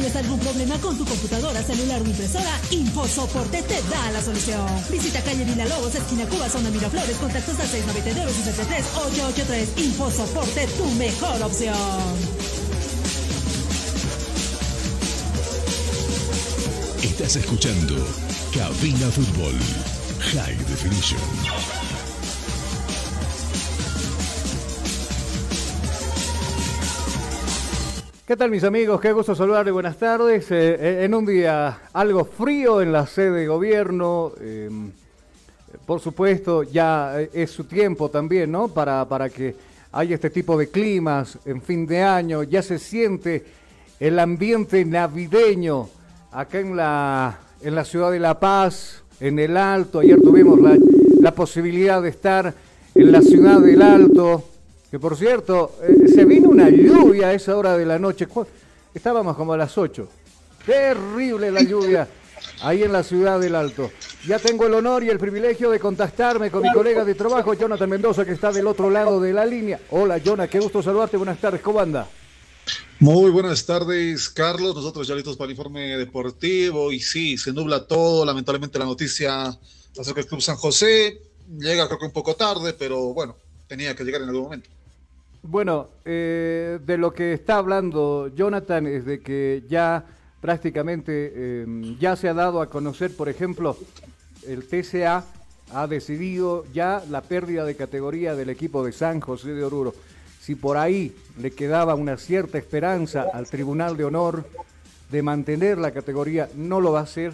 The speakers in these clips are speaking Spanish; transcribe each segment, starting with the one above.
¿Tienes algún problema con tu computadora, celular o impresora? InfoSoporte te da la solución. Visita calle Villalobos, esquina Cuba, zona Miraflores, contactos al 692 63 883 InfoSoporte, tu mejor opción. Estás escuchando Cabina Fútbol High Definition. ¿Qué tal mis amigos? Qué gusto saludarles, buenas tardes. Eh, eh, en un día algo frío en la sede de gobierno, eh, por supuesto ya eh, es su tiempo también, ¿no? Para, para que haya este tipo de climas en fin de año, ya se siente el ambiente navideño acá en la, en la ciudad de La Paz, en el Alto. Ayer tuvimos la posibilidad de estar en la ciudad del Alto, Que por cierto, eh, se vino una lluvia a esa hora de la noche. Estábamos como a las 8. Terrible la lluvia ahí en la ciudad del Alto. Ya tengo el honor y el privilegio de contactarme con mi colega de trabajo, Jonathan Mendoza, que está del otro lado de la línea. Hola, Jonah, qué gusto saludarte. Buenas tardes, ¿cómo anda? Muy buenas tardes, Carlos. Nosotros ya listos para el informe deportivo. Y sí, se nubla todo. Lamentablemente la noticia acerca del Club San José llega creo que un poco tarde, pero bueno, tenía que llegar en algún momento. Bueno, eh, de lo que está hablando Jonathan es de que ya prácticamente eh, ya se ha dado a conocer, por ejemplo, el TCA ha decidido ya la pérdida de categoría del equipo de San José de Oruro. Si por ahí le quedaba una cierta esperanza al Tribunal de Honor de mantener la categoría, no lo va a hacer.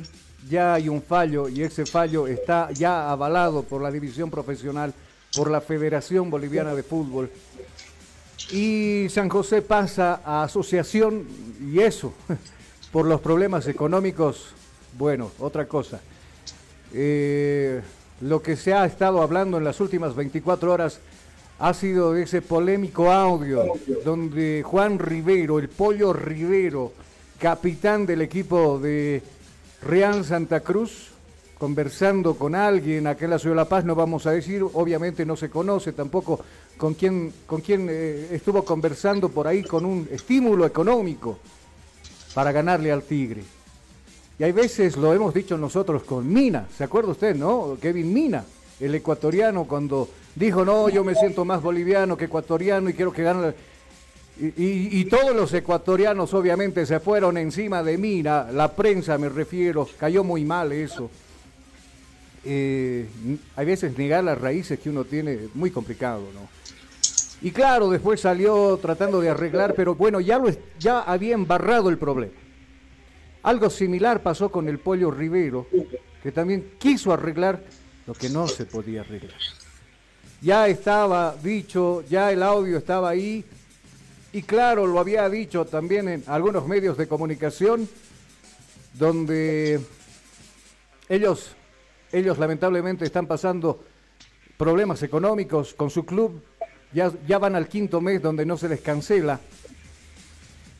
Ya hay un fallo y ese fallo está ya avalado por la división profesional, por la Federación Boliviana de Fútbol. Y San José pasa a asociación y eso, por los problemas económicos, bueno, otra cosa. Eh, lo que se ha estado hablando en las últimas 24 horas ha sido de ese polémico audio donde Juan Rivero, el pollo Rivero, capitán del equipo de Real Santa Cruz, conversando con alguien acá en la ciudad de La Paz, no vamos a decir, obviamente no se conoce tampoco con quién, con quién eh, estuvo conversando por ahí con un estímulo económico para ganarle al Tigre. Y hay veces, lo hemos dicho nosotros con Mina, ¿se acuerda usted, no? Kevin Mina, el ecuatoriano, cuando dijo, no, yo me siento más boliviano que ecuatoriano y quiero que gane. Y, todos los ecuatorianos obviamente se fueron encima de Mina, la prensa me refiero, cayó muy mal eso. Eh, hay veces negar las raíces que uno tiene es muy complicado, ¿no? Y claro, después salió tratando de arreglar, pero bueno, ya, lo, ya había embarrado el problema. Algo similar pasó con el Pollo Rivero, que también quiso arreglar lo que no se podía arreglar. Ya estaba dicho, ya el audio estaba ahí, y claro, lo había dicho también en algunos medios de comunicación, donde ellos, ellos lamentablemente están pasando problemas económicos con su club, ya, ya van al quinto mes donde no se les cancela.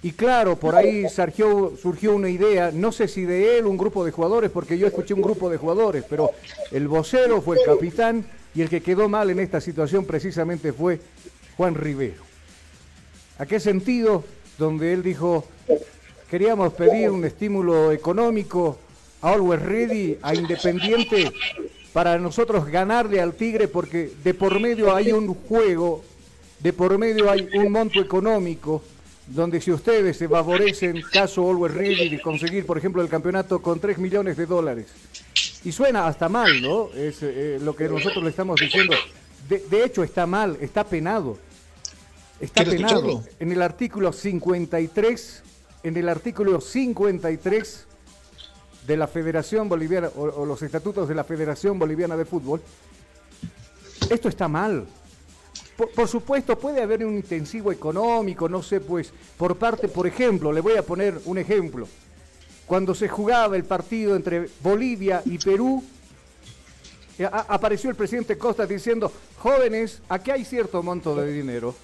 Y claro, por ahí surgió, surgió una idea, no sé si de él, un grupo de jugadores, porque yo escuché un grupo de jugadores, pero el vocero fue el capitán y el que quedó mal en esta situación precisamente fue Juan Rivero. ¿A qué sentido? Donde él dijo, queríamos pedir un estímulo económico Always Ready, a Independiente, para nosotros ganarle al Tigre, porque de por medio hay un juego, de por medio hay un monto económico, donde si ustedes se favorecen, caso Always Ready, de conseguir, por ejemplo, el campeonato con 3 millones de dólares. Y suena hasta mal, ¿no? Es eh, lo que nosotros le estamos diciendo. De, de hecho, está mal, está penado. Está ¿Quiere penado. escucharlo? En el artículo 53, en el artículo 53 de la Federación Boliviana, o, los estatutos de la Federación Boliviana de Fútbol, esto está mal. Por, supuesto, puede haber un intensivo económico, no sé, pues, por parte, por ejemplo, le voy a poner un ejemplo. Cuando se jugaba el partido entre Bolivia y Perú, eh, apareció el presidente Costa diciendo, jóvenes, aquí hay cierto monto de dinero,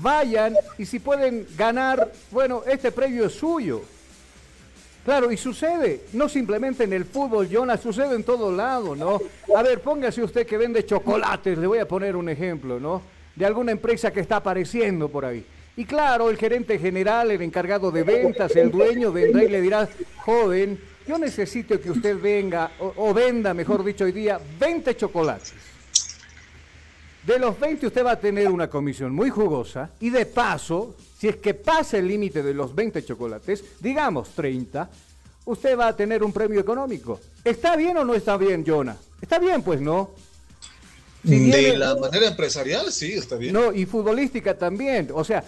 vayan y si pueden ganar, bueno, este premio es suyo. Claro, y sucede, no simplemente en el fútbol, Jonas, sucede en todo lado, ¿no? A ver, póngase usted que vende chocolates, le voy a poner un ejemplo, ¿no? De alguna empresa que está apareciendo por ahí. Y claro, el gerente general, el encargado de ventas, el dueño vendrá y le dirá, joven, yo necesito que usted venga, o, o venda, mejor dicho, hoy día, 20 chocolates. De los 20 usted va a tener una comisión muy jugosa y de paso, si es que pasa el límite de los 20 chocolates, digamos 30, usted va a tener un premio económico. ¿Está bien o no está bien, Jonah? Está bien, pues, ¿no? Si de viene- la manera empresarial, sí, está bien. no, y futbolística también. O sea,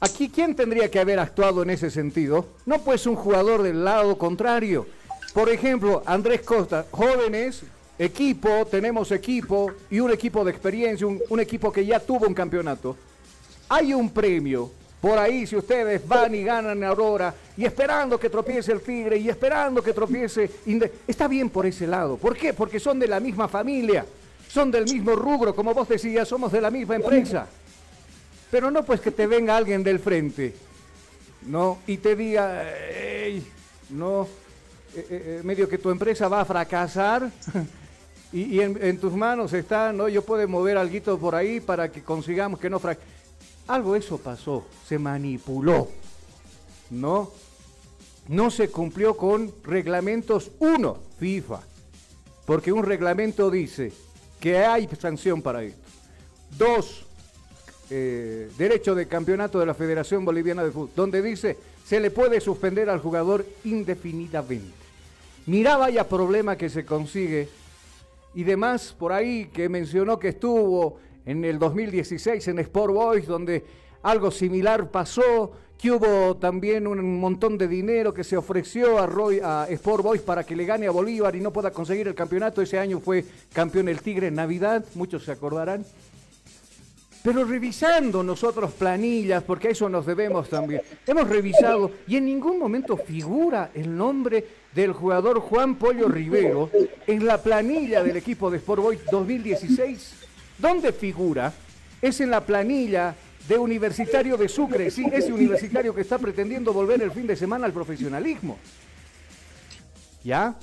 aquí quién tendría que haber actuado en ese sentido? No pues un jugador del lado contrario. Por ejemplo, Andrés Costa, jóvenes, equipo, tenemos equipo y un equipo de experiencia, un, un equipo que ya tuvo un campeonato. Hay un premio. Por ahí, si ustedes van y ganan Aurora, y esperando que tropiece el Tigre, y esperando que tropiece... Está bien por ese lado. ¿Por qué? Porque son de la misma familia, son del mismo rubro, como vos decías, somos de la misma empresa. Pero no pues que te venga alguien del frente, ¿no? Y te diga, "Ey, no, eh, eh, medio que tu empresa va a fracasar y, en tus manos está, ¿no? Yo puedo mover algo por ahí para que consigamos que no fracase. Algo eso pasó, se manipuló, ¿no? No se cumplió con reglamentos, uno, FIFA, porque un reglamento dice que hay sanción para esto. Dos, eh, derecho de campeonato de la Federación Boliviana de Fútbol, donde dice se le puede suspender al jugador indefinidamente. Mirá vaya problema que se consigue y demás por ahí que mencionó que estuvo en el 2016 en Sport Boys, donde algo similar pasó, que hubo también un montón de dinero que se ofreció a, Roy- a Sport Boys para que le gane a Bolívar y no pueda conseguir el campeonato. Ese año fue campeón el Tigre en Navidad, muchos se acordarán. Pero revisando nosotros planillas, porque a eso nos debemos también, hemos revisado y en ningún momento figura el nombre del jugador Juan Pollo Rivero en la planilla del equipo de Sport Boys 2016. ¿Dónde figura? Es en la planilla de Universitario de Sucre, sí, ese universitario que está pretendiendo volver el fin de semana al profesionalismo. ¿Ya?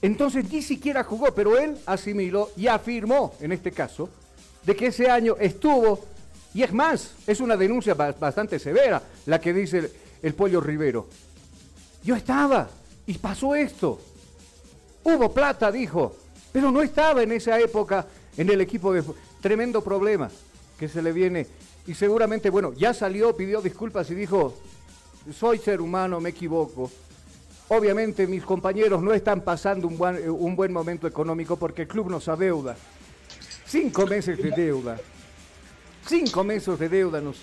Entonces ni siquiera jugó, pero él asimiló y afirmó, en este caso, de que ese año estuvo, y es más, es una denuncia ba- bastante severa la que dice el, el Pollo Rivero. Yo estaba y pasó esto. Hubo plata, dijo, pero no estaba en esa época en el equipo de... Tremendo problema que se le viene. Y seguramente, bueno, ya salió, pidió disculpas y dijo, soy ser humano, me equivoco. Obviamente mis compañeros no están pasando un buen, un buen momento económico porque el club nos adeuda. Cinco meses de deuda. Cinco meses de deuda nos,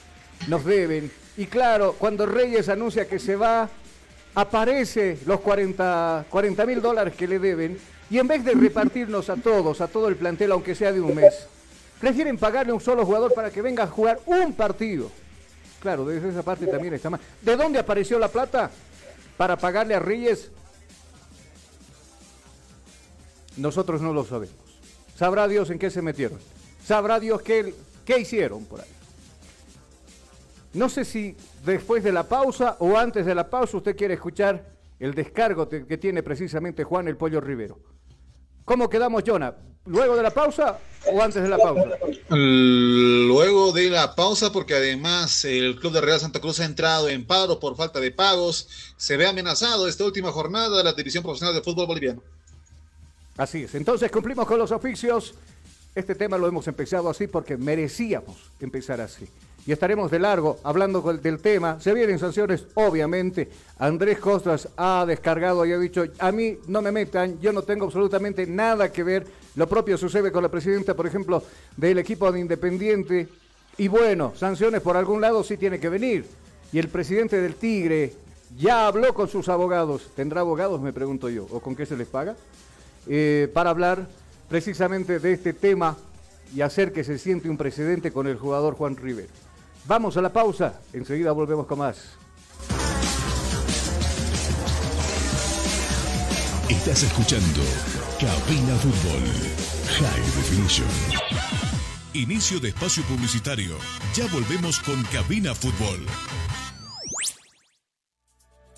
nos deben. Y claro, cuando Reyes anuncia que se va, aparece los 40 mil dólares que le deben. Y en vez de repartirnos a todos, a todo el plantel, aunque sea de un mes, prefieren pagarle a un solo jugador para que venga a jugar un partido. Claro, desde esa parte también está mal. ¿De dónde apareció la plata? Para pagarle a Reyes. Nosotros no lo sabemos. Sabrá Dios en qué se metieron. Sabrá Dios qué, qué hicieron por ahí. No sé si después de la pausa o antes de la pausa usted quiere escuchar el descargo que tiene precisamente Juan el Pollo Rivero. ¿Cómo quedamos, Jonah? ¿Luego de la pausa o antes de la pausa? Luego de la pausa, porque además el Club de Real Santa Cruz ha entrado en paro por falta de pagos, se ve amenazado esta última jornada de la División Profesional de Fútbol Boliviano. Así es. Entonces cumplimos con los oficios. Este tema lo hemos empezado así porque merecíamos empezar así. Y estaremos de largo hablando del tema. Se vienen sanciones, obviamente. Andrés Costas ha descargado y ha dicho, a mí no me metan, yo no tengo absolutamente nada que ver. Lo propio sucede con la presidenta, por ejemplo, del equipo de Independiente. Y bueno, sanciones por algún lado sí tiene que venir. Y el presidente del Tigre ya habló con sus abogados. ¿Tendrá abogados, me pregunto yo? ¿O con qué se les paga? eh, para hablar precisamente de este tema y hacer que se siente un precedente con el jugador Juan Rivero. Vamos a la pausa, enseguida volvemos con más. Estás escuchando Cabina Fútbol High Definition. Inicio de espacio publicitario. Ya volvemos con Cabina Fútbol.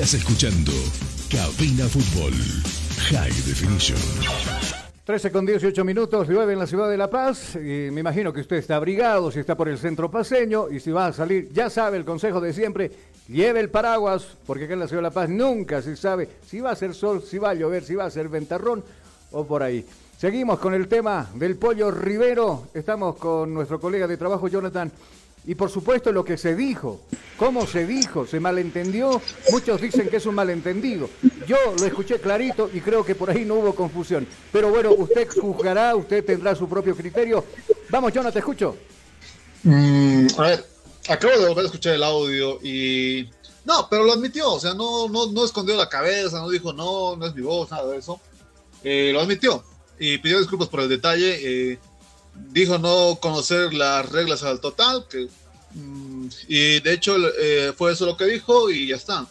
Estás escuchando Cabina Fútbol High Definition. 13 con 18 minutos, llueve en la ciudad de La Paz y me imagino que usted está abrigado, si está por el centro paseño y si va a salir, ya sabe el consejo de siempre, lleve el paraguas, porque acá en la ciudad de La Paz nunca se sabe si va a ser sol, si va a llover, si va a ser ventarrón o por ahí. Seguimos con el tema del pollo Rivero, estamos con nuestro colega de trabajo Jonathan y por supuesto lo que se dijo, cómo se dijo, se malentendió, muchos dicen que es un malentendido. Yo lo escuché clarito y creo que por ahí no hubo confusión. Pero bueno, usted juzgará, usted tendrá su propio criterio. Vamos, Jonathan, te escucho. Mm, a ver, acabo de volver a escuchar el audio y... No, pero lo admitió, o sea, no, no, no escondió la cabeza, no dijo no, no es mi voz, nada de eso. Eh, lo admitió y pidió disculpas por el detalle. Eh, dijo no conocer las reglas al total, que, mm, y de hecho eh, fue eso lo que dijo y ya está.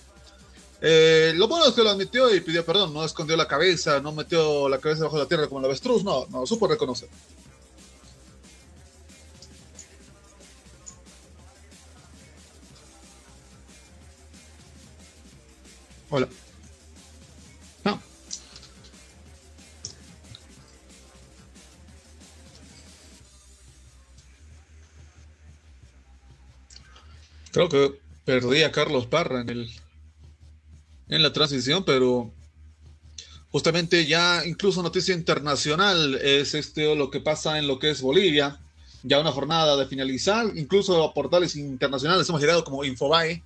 Eh, lo bueno es que lo admitió y pidió perdón, no escondió la cabeza, no metió la cabeza bajo la tierra como el avestruz, no, no, supo reconocer. Hola. Creo que perdí a Carlos Parra en el en la transición, pero justamente ya incluso noticia internacional es este lo que pasa en lo que es Bolivia. Ya una jornada de finalizar, incluso a portales internacionales. Hemos llegado como Infobae,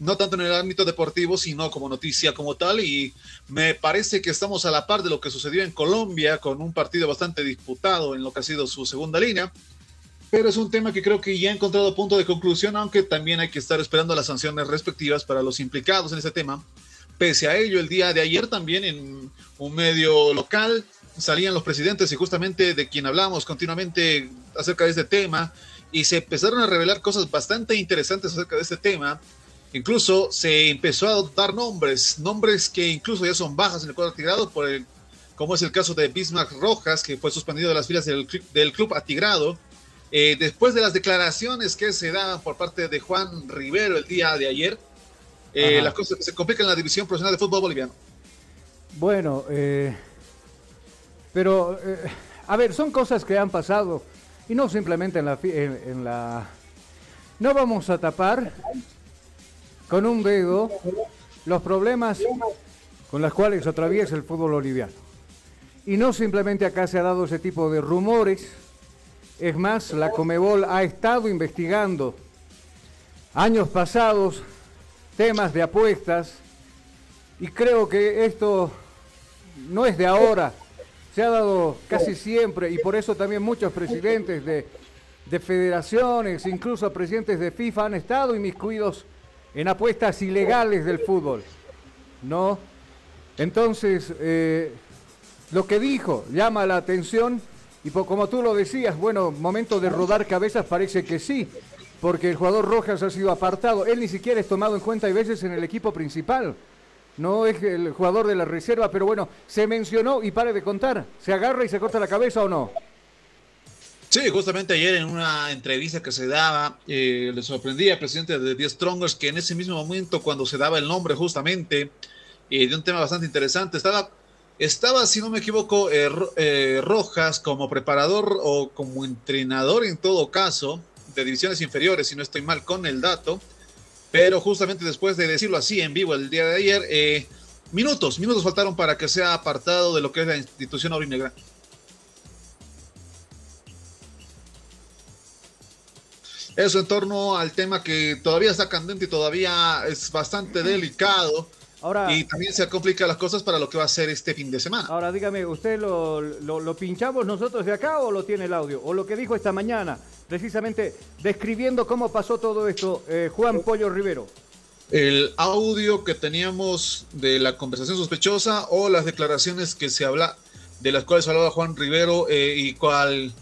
no tanto en el ámbito deportivo, sino como noticia como tal, y me parece que estamos a la par de lo que sucedió en Colombia, con un partido bastante disputado en lo que ha sido su segunda línea, pero es un tema que creo que ya ha encontrado punto de conclusión, aunque también hay que estar esperando las sanciones respectivas para los implicados en este tema. Pese a ello, el día de ayer también en un medio local salían los presidentes y justamente de quien hablamos continuamente acerca de este tema y se empezaron a revelar cosas bastante interesantes acerca de este tema. Incluso se empezó a dar nombres, nombres que incluso ya son bajas en el cuadro atigrado, por el, como es el caso de Bismarck Rojas, que fue suspendido de las filas del, del club atigrado. Eh, después de las declaraciones que se daban por parte de Juan Rivero el día de ayer, eh, las cosas se complican en la división profesional de fútbol boliviano. Bueno, eh, pero, eh, a ver, son cosas que han pasado y no simplemente en la, en, en la... No vamos a tapar con un dedo los problemas con los cuales atraviesa el fútbol boliviano. Y no simplemente acá se ha dado ese tipo de rumores, es más, la Comebol ha estado investigando años pasados temas de apuestas y creo que esto no es de ahora, se ha dado casi siempre y por eso también muchos presidentes de, de federaciones, incluso presidentes de FIFA han estado inmiscuidos en apuestas ilegales del fútbol, ¿no? Entonces, eh, lo que dijo llama la atención y como tú lo decías, bueno, momento de rodar cabezas parece que sí, porque el jugador Rojas ha sido apartado. Él ni siquiera es tomado en cuenta, hay veces, en el equipo principal. No es el jugador de la reserva, pero bueno, se mencionó y pare de contar. ¿Se agarra y se corta la cabeza o no? Sí, justamente ayer en una entrevista que se daba, eh, le sorprendía al presidente de The Strongers que en ese mismo momento, cuando se daba el nombre justamente eh, de un tema bastante interesante, estaba, estaba si no me equivoco, eh, eh, Rojas como preparador o como entrenador en todo caso de divisiones inferiores, si no estoy mal con el dato, pero justamente después de decirlo así en vivo el día de ayer, eh, minutos, minutos faltaron para que sea apartado de lo que es la institución aurinegra. Eso en torno al tema que todavía está candente y todavía es bastante delicado. Ahora, y también se complican las cosas para lo que va a ser este fin de semana. Ahora dígame, ¿usted lo, lo, lo, pinchamos nosotros de acá o lo tiene el audio? ¿O lo que dijo esta mañana, precisamente describiendo cómo pasó todo esto, eh, Juan Pollo Rivero? El audio que teníamos de la conversación sospechosa o las declaraciones que se habla, de las cuales hablaba Juan Rivero eh, y cual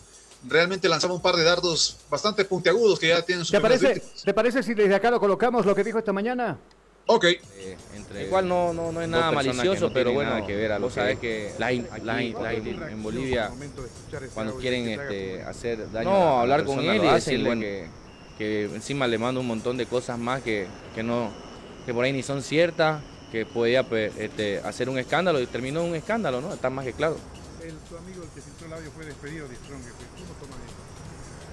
realmente lanzaba un par de dardos bastante puntiagudos que ya tienen su ¿Te parece, ¿Te parece si desde acá lo colocamos lo que dijo esta mañana? Ok. Eh, entre Igual no, no, no es nada malicioso, no pero bueno, nada que ver a lo vos sabés que la, la, la, en Bolivia cuando quieren este, hacer daño No, a hablar con él y decirle bueno. que, que, encima le mando un montón de cosas más que, que, no, que por ahí ni son ciertas, que podía este, hacer un escándalo y terminó un escándalo, ¿no? Está más que claro. El, tu amigo, el que filtró el audio, fue despedido de Strong. ¿Cómo toman eso?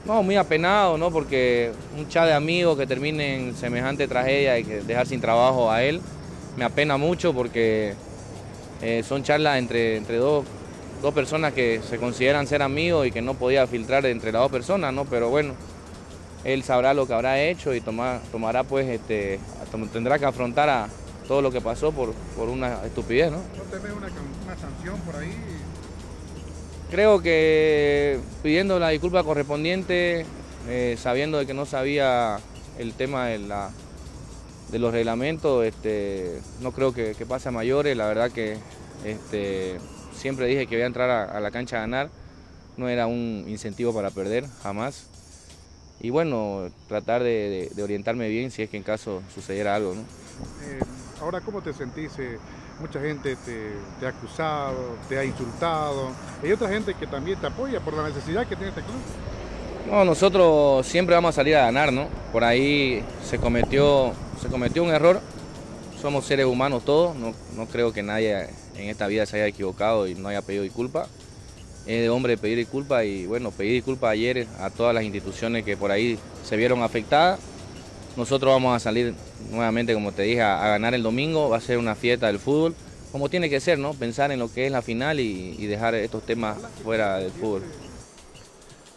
No, muy apenado, ¿no? Porque un chat de amigos que termine en semejante tragedia y que dejar sin trabajo a él, me apena mucho porque eh, son charlas entre, entre dos, dos, personas que se consideran ser amigos y que no podía filtrar entre las dos personas, ¿no? Pero bueno, él sabrá lo que habrá hecho y tomar, tomará pues, este, tendrá que afrontar a todo lo que pasó por, por una estupidez, ¿no? ¿No temes una, una sanción por ahí? Creo que pidiendo la disculpa correspondiente, eh, sabiendo de que no sabía el tema de, la, de los reglamentos, este, no creo que, pase a mayores. La verdad que este, siempre dije que voy a entrar a, la cancha a ganar. No era un incentivo para perder, jamás. Y bueno, tratar de, orientarme bien si es que en caso sucediera algo. Eh, ahora, ¿cómo te sentís? Eh, mucha gente te, ha acusado, te ha insultado. Hay otra gente que también te apoya por la necesidad que tiene este club. No, nosotros siempre vamos a salir a ganar, ¿no? Por ahí se cometió, se cometió un error. Somos seres humanos todos. No, no creo que nadie en esta vida se haya equivocado y no haya pedido disculpas. Es de hombre pedir disculpas y bueno, pedí disculpas ayer a todas las instituciones que por ahí se vieron afectadas nosotros vamos a salir nuevamente, como te dije, a, ganar el domingo, va a ser una fiesta del fútbol, como tiene que ser, ¿no? Pensar en lo que es la final y, y dejar estos temas fuera del fútbol.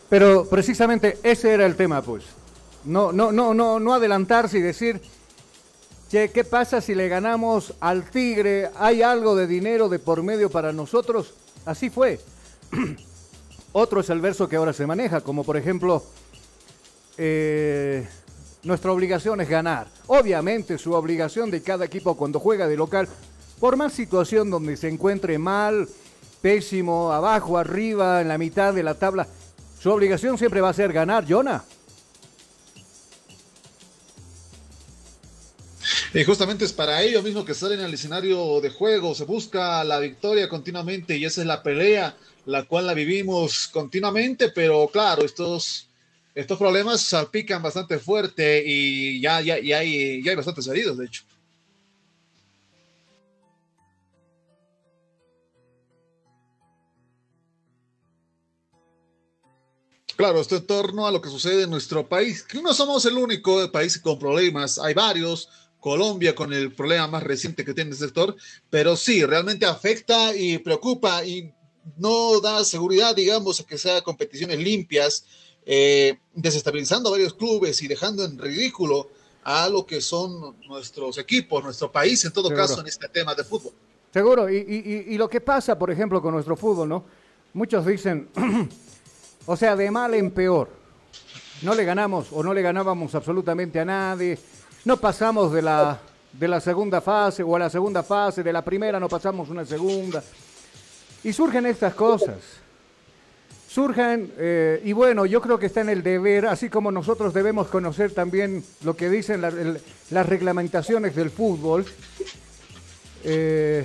Pero precisamente ese era el tema, pues. No, no, no, no, no adelantarse y decir, che, ¿qué pasa si le ganamos al Tigre? ¿Hay algo de dinero de por medio para nosotros? Así fue. Otro es el verso que ahora se maneja, como por ejemplo, eh, nuestra obligación es ganar. Obviamente su obligación de cada equipo cuando juega de local, por más situación donde se encuentre mal, pésimo, abajo, arriba, en la mitad de la tabla, su obligación siempre va a ser ganar, Jonah. Y justamente es para ello mismo que salen al escenario de juego, se busca la victoria continuamente y esa es la pelea, la cual la vivimos continuamente, pero claro, estos, estos problemas salpican bastante fuerte y ya, ya, ya, hay, ya hay bastantes heridos, de hecho. Claro, esto en torno a lo que sucede en nuestro país, no somos el único país con problemas, hay varios, Colombia con el problema más reciente que tiene el sector, pero sí, realmente afecta y preocupa y no da seguridad, digamos, a que sea competiciones limpias, eh, desestabilizando a varios clubes y dejando en ridículo a lo que son nuestros equipos, nuestro país, en todo Seguro. caso, en este tema de fútbol. Seguro, y, y- y- y lo que pasa, por ejemplo, con nuestro fútbol, ¿no? Muchos dicen, o sea, de mal en peor. No le ganamos o no le ganábamos absolutamente a nadie. No pasamos de la, de la segunda fase o a la segunda fase, de la primera no pasamos una segunda. Y surgen estas cosas. Surgen, eh, y bueno, yo creo que está en el deber, así como nosotros debemos conocer también lo que dicen las reglamentaciones del fútbol. eh,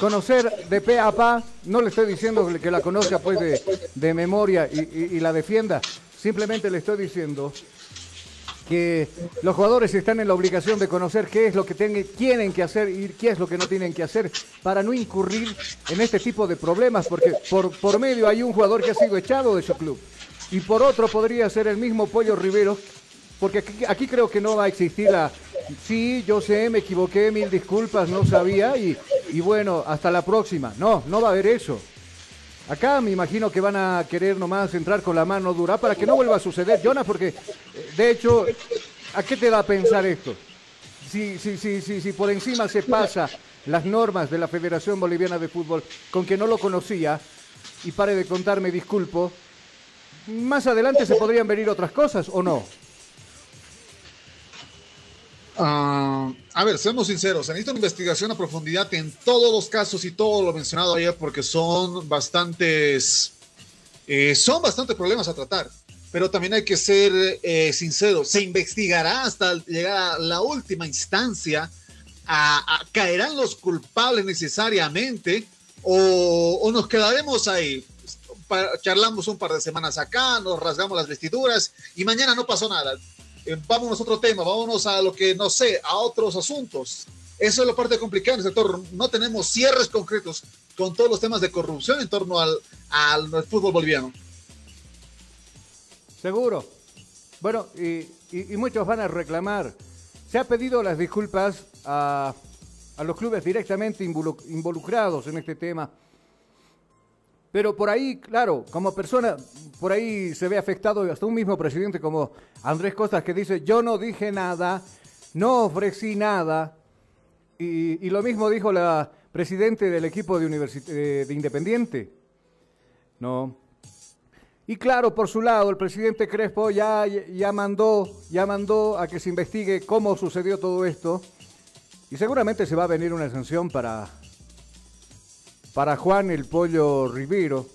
conocer de pe a pa, no le estoy diciendo que la conozca pues de, de memoria y la defienda, simplemente le estoy diciendo que los jugadores están en la obligación de conocer qué es lo que ten- tienen que hacer y qué es lo que no tienen que hacer para no incurrir en este tipo de problemas, porque por, por medio hay un jugador que ha sido echado de su club y por otro podría ser el mismo Pollo Rivero, porque aquí, aquí creo que no va a existir la... Sí, yo sé, me equivoqué, mil disculpas, no sabía y, y bueno, hasta la próxima. No, no va a haber eso. Acá me imagino que van a querer nomás entrar con la mano dura para que no vuelva a suceder, Jonas, porque eh, de hecho, ¿a qué te da a pensar esto? Si, si, si, si, si por encima se pasa las normas de la Federación Boliviana de Fútbol con que no lo conocía y pare de contarme, disculpo, más adelante se podrían venir otras cosas o no. Ah, a ver, seamos sinceros, se necesita una investigación a profundidad en todos los casos y todo lo mencionado ayer porque son bastantes, eh, son bastantes problemas a tratar, pero también hay que ser eh, sinceros, se investigará hasta llegar a la última instancia, caerán los culpables necesariamente o, nos quedaremos ahí. Charlamos un par de semanas acá, nos rasgamos las vestiduras y mañana no pasó nada eh, vámonos a otro tema, vámonos a lo que no sé, a otros asuntos. Eso es la parte complicada. No tenemos cierres concretos con todos los temas de corrupción en torno al, al fútbol boliviano. Seguro. Bueno, y, y- y muchos van a reclamar. Se ha pedido las disculpas a, a los clubes directamente involu- involucrados en este tema. Pero por ahí, claro, como persona, por ahí se ve afectado hasta un mismo presidente como Andrés Costas que dice, yo no dije nada, no ofrecí nada. Y, y lo mismo dijo la presidente del equipo de, eh, de Independiente. No, y claro, por su lado, el presidente Crespo ya, ya, mandó, ya mandó a que se investigue cómo sucedió todo esto. Y seguramente se va a venir una sanción para, para Juan el Pollo Rivero.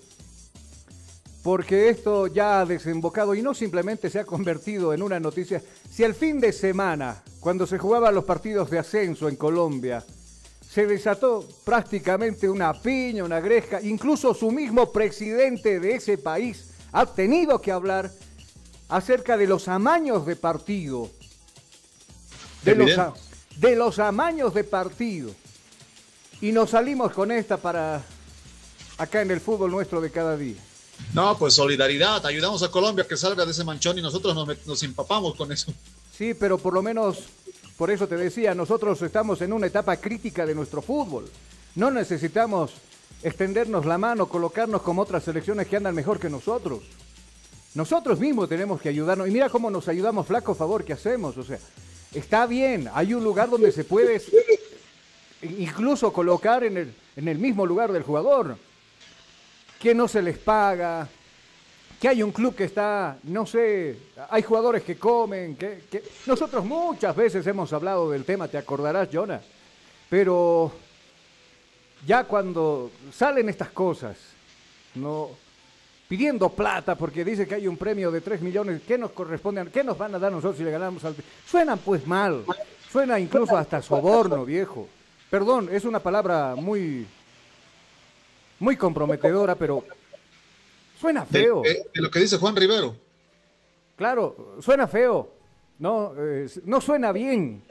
Porque esto ya ha desembocado y no simplemente se ha convertido en una noticia. Si el fin de semana, cuando se jugaban los partidos de ascenso en Colombia, se desató prácticamente una piña, una gresca, incluso su mismo presidente de ese país ha tenido que hablar acerca de los amaños de partido. De los, a- de los amaños de partido. Y nos salimos con esta para acá en el fútbol nuestro de cada día. No, pues solidaridad, ayudamos a Colombia a que salga de ese manchón y nosotros nos empapamos con eso. Sí, pero por lo menos, por eso te decía, nosotros estamos en una etapa crítica de nuestro fútbol. No necesitamos extendernos la mano, colocarnos como otras selecciones que andan mejor que nosotros. Nosotros mismos tenemos que ayudarnos. Y mira cómo nos ayudamos, flaco favor que hacemos. O sea, está bien, hay un lugar donde se puede incluso colocar en el, en el mismo lugar del jugador, que no se les paga, que hay un club que está, no sé, hay jugadores que comen, que, nosotros muchas veces hemos hablado del tema, te acordarás, Jonah, pero ya cuando salen estas cosas, no pidiendo plata porque dice que hay un premio de 3 millones, ¿qué nos corresponde? ¿Qué nos van a dar nosotros si le ganamos al... Suenan pues mal, suena incluso hasta soborno, viejo. Perdón, es una palabra muy muy comprometedora, pero Suena feo. De, lo que dice Juan Rivero. Claro, suena feo. No, eh, no suena bien.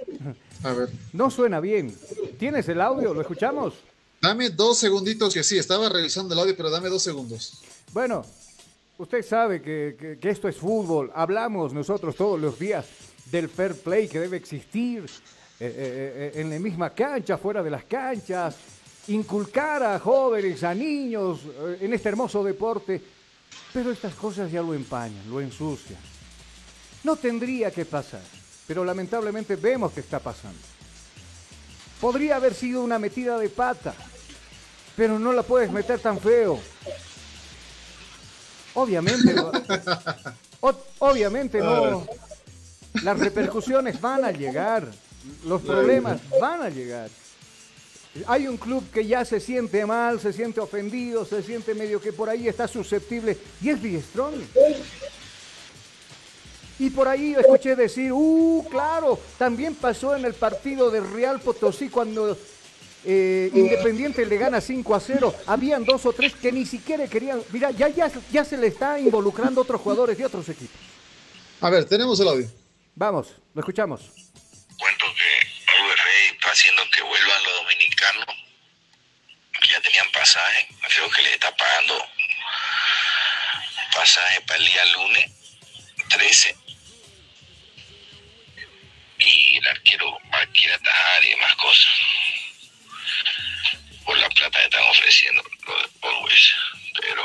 A ver. No suena bien. ¿Tienes el audio? ¿Lo escuchamos? Dame dos segunditos, que sí, estaba revisando el audio, pero dame dos segundos. Bueno, usted sabe que, esto es fútbol. Hablamos nosotros todos los días del fair play que debe existir eh, eh, en la misma cancha, fuera de las canchas. Inculcar a jóvenes, a niños en este hermoso deporte pero estas cosas ya lo empañan, lo ensucian. No tendría que pasar, pero lamentablemente vemos que está pasando. Podría haber sido una metida de pata, pero no la puedes meter tan feo. Obviamente, obviamente no. Las repercusiones van a llegar, los problemas van a llegar. Hay un club que ya se siente mal, se siente ofendido, se siente medio que por ahí está susceptible y es Biestrón. Y por ahí escuché decir, uh, claro, también pasó en el partido de Real Potosí cuando eh, Independiente le gana 5 a 0. Habían dos o tres que ni siquiera querían. Mira, ya, ya, ya se le está involucrando otros jugadores de otros equipos. A ver, tenemos el audio. Vamos, lo escuchamos. Haciendo que vuelvan los dominicanos ya tenían pasaje. Creo que le está pagando pasaje para el día lunes 13. Y el arquero va a atajar y demás cosas. Por la plata que están ofreciendo los Always. Pero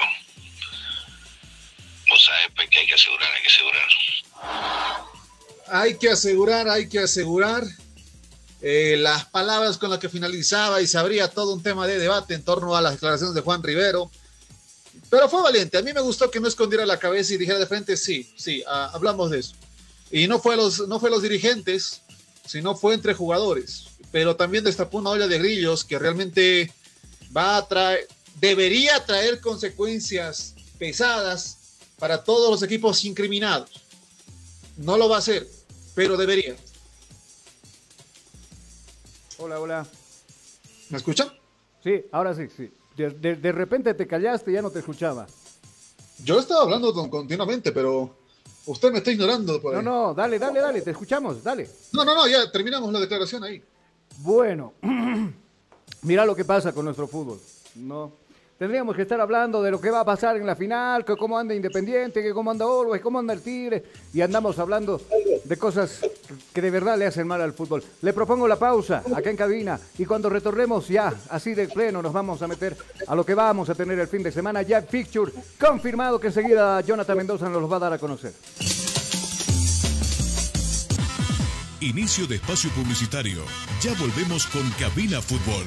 vos sabes pues, que hay que asegurar, hay que asegurar. Hay que asegurar, hay que asegurar. Eh, las palabras con las que finalizaba y se abría todo un tema de debate en torno a las declaraciones de Juan Rivero. Pero fue valiente. A mí me gustó que no escondiera la cabeza y dijera de frente, sí, sí, hablamos de eso. Y no fue, los, no fue los dirigentes, sino fue entre jugadores. Pero también destapó una olla de grillos que realmente va a traer, debería traer consecuencias pesadas para todos los equipos incriminados. No lo va a hacer, pero debería. Hola, hola. ¿Me escuchan? Sí, ahora sí, sí. De, repente te callaste y ya no te escuchaba. Yo estaba hablando continuamente, pero usted me está ignorando. No, no, dale, dale, dale, te escuchamos, dale. No, no, no, ya terminamos la declaración ahí. Bueno, mira lo que pasa con nuestro fútbol. No, Tendríamos que estar hablando de lo que va a pasar en la final, que cómo anda Independiente, que cómo anda Orwell, cómo anda el Tigre, y andamos hablando de cosas que de verdad le hacen mal al fútbol. Le propongo la pausa acá en cabina y cuando retornemos ya, así de pleno, nos vamos a meter a lo que vamos a tener el fin de semana. Ya Picture confirmado que enseguida Jonathan Mendoza nos los va a dar a conocer. Inicio de espacio publicitario. Ya volvemos con Cabina Fútbol.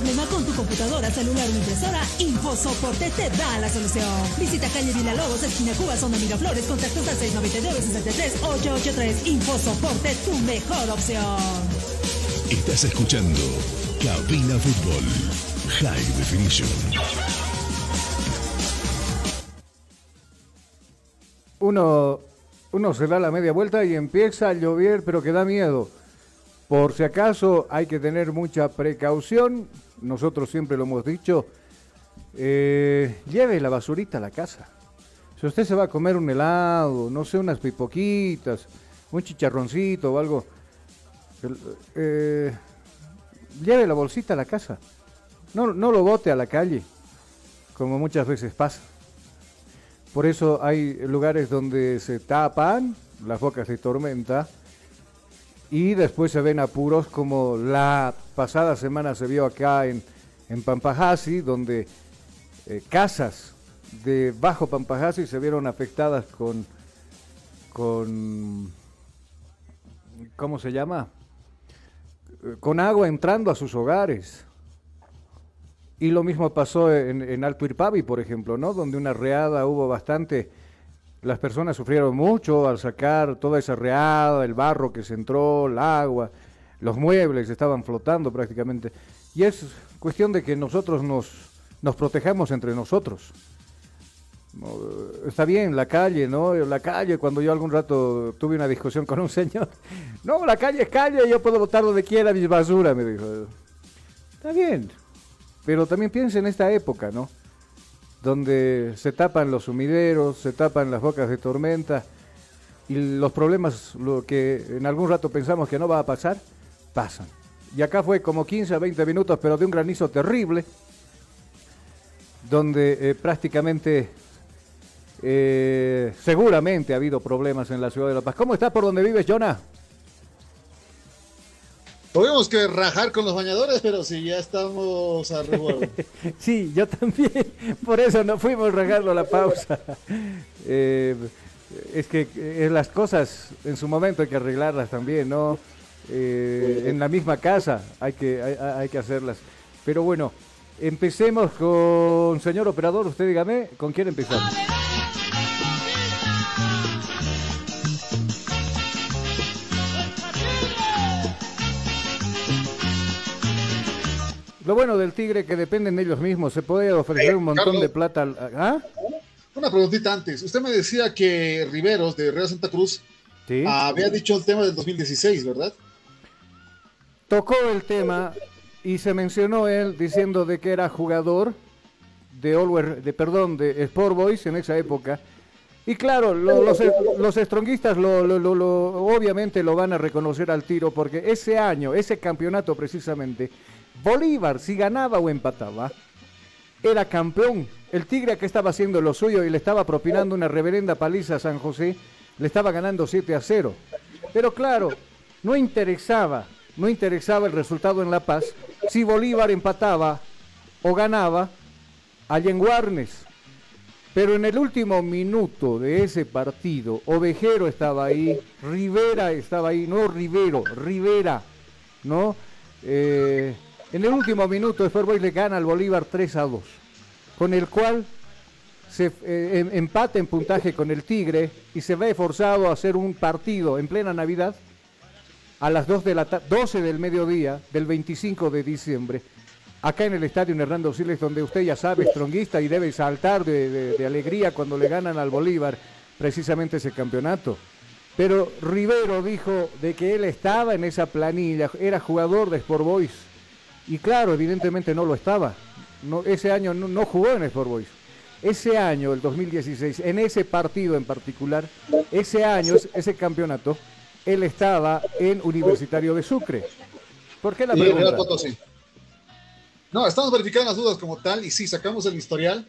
Problema con tu computadora, celular o impresora? InfoSoporte te da la solución. Visita calle Villalobos, esquina Cuba, zona Miraflores, contactos al 699-63-883. InfoSoporte, tu mejor opción. Estás escuchando Cabina Fútbol High Definition. Uno, uno se da la media vuelta y empieza a llover, pero que da miedo. Por si acaso hay que tener mucha precaución, nosotros siempre lo hemos dicho, eh, lleve la basurita a la casa. Si usted se va a comer un helado, no sé, unas pipoquitas, un chicharroncito o algo, eh, lleve la bolsita a la casa. No, no lo bote a la calle. como muchas veces pasa. Por eso hay lugares donde se tapan las bocas de tormenta y después se ven apuros como la pasada semana se vio acá en, en Pampajasi, donde eh, casas de bajo Pampajasi se vieron afectadas con, con, ¿cómo se llama? Eh, Con agua entrando a sus hogares. Y lo mismo pasó en, en Alto Irpavi, por ejemplo, ¿no? Donde una reada hubo bastante. Las personas sufrieron mucho al sacar toda esa reada, el barro que se entró, el agua, los muebles estaban flotando prácticamente. Y es cuestión de que nosotros nos, nos protejamos entre nosotros. No, Está bien, la calle, ¿no? La calle, cuando yo algún rato tuve una discusión con un señor, no, la calle es calle, yo puedo botar donde quiera mis basura, me dijo. Está bien, pero también piensa en esta época, ¿no? Donde se tapan los sumideros, se tapan las bocas de tormenta y los problemas, lo que en algún rato pensamos que no va a pasar, pasan. Y acá fue como 15 a 20 minutos, pero de un granizo terrible, donde eh, prácticamente, eh, seguramente ha habido problemas en la ciudad de La Paz. ¿Cómo está por donde vives, Jonah? Tuvimos que rajar con los bañadores, pero sí, ya estamos a. Sí, yo también. Por eso no fuimos regando la pausa. Eh, es que eh, las cosas en su momento hay que arreglarlas también, ¿no? Eh, en la misma casa hay que, hay, hay que hacerlas. Pero bueno, empecemos con señor operador. Usted dígame, ¿con quién empezamos? Lo bueno del Tigre que dependen de ellos mismos. Se puede ofrecer un montón Carlos. de plata. ¿Ah? Una preguntita antes. Usted me decía que Riveros de Real Santa Cruz Sí. había dicho el tema del 2016, ¿verdad? Tocó el tema y se mencionó él diciendo de que era jugador de Always- de perdón, de Sport Boys en esa época. Y claro, lo- los, los stronguistas lo, lo- lo- lo- obviamente lo van a reconocer al tiro porque ese año, ese campeonato precisamente, Bolívar si ganaba o empataba, era campeón. El Tigre que estaba haciendo lo suyo y le estaba propinando una reverenda paliza a San José, le estaba ganando 7 a 0. Pero claro, no interesaba, no interesaba el resultado en La Paz si Bolívar empataba o ganaba allá en Guarnes. Pero en el último minuto de ese partido, Ovejero estaba ahí, Rivera estaba ahí, no Rivero, Rivera, ¿no? Eh, en el último minuto, Sport Boys le gana al Bolívar 3 a 2, con el cual se eh, em- empata en puntaje con el Tigre y se ve forzado a hacer un partido en plena Navidad a las 2 de la ta- 12 del mediodía del 25 de diciembre, acá en el estadio Hernando Siles, donde usted ya sabe, stronguista y debe saltar de, de- de alegría cuando le ganan al Bolívar precisamente ese campeonato. Pero Rivero dijo de que él estaba en esa planilla, era jugador de Sport Boys. Y claro, evidentemente no lo estaba. No, ese año no, no jugó en Sport Boys. Ese año, el 2016, en ese partido en particular, ese año, ese- campeonato, él estaba en Universitario de Sucre. ¿Por qué la pregunta? No, estamos verificando las dudas como tal y sí, sacamos el historial.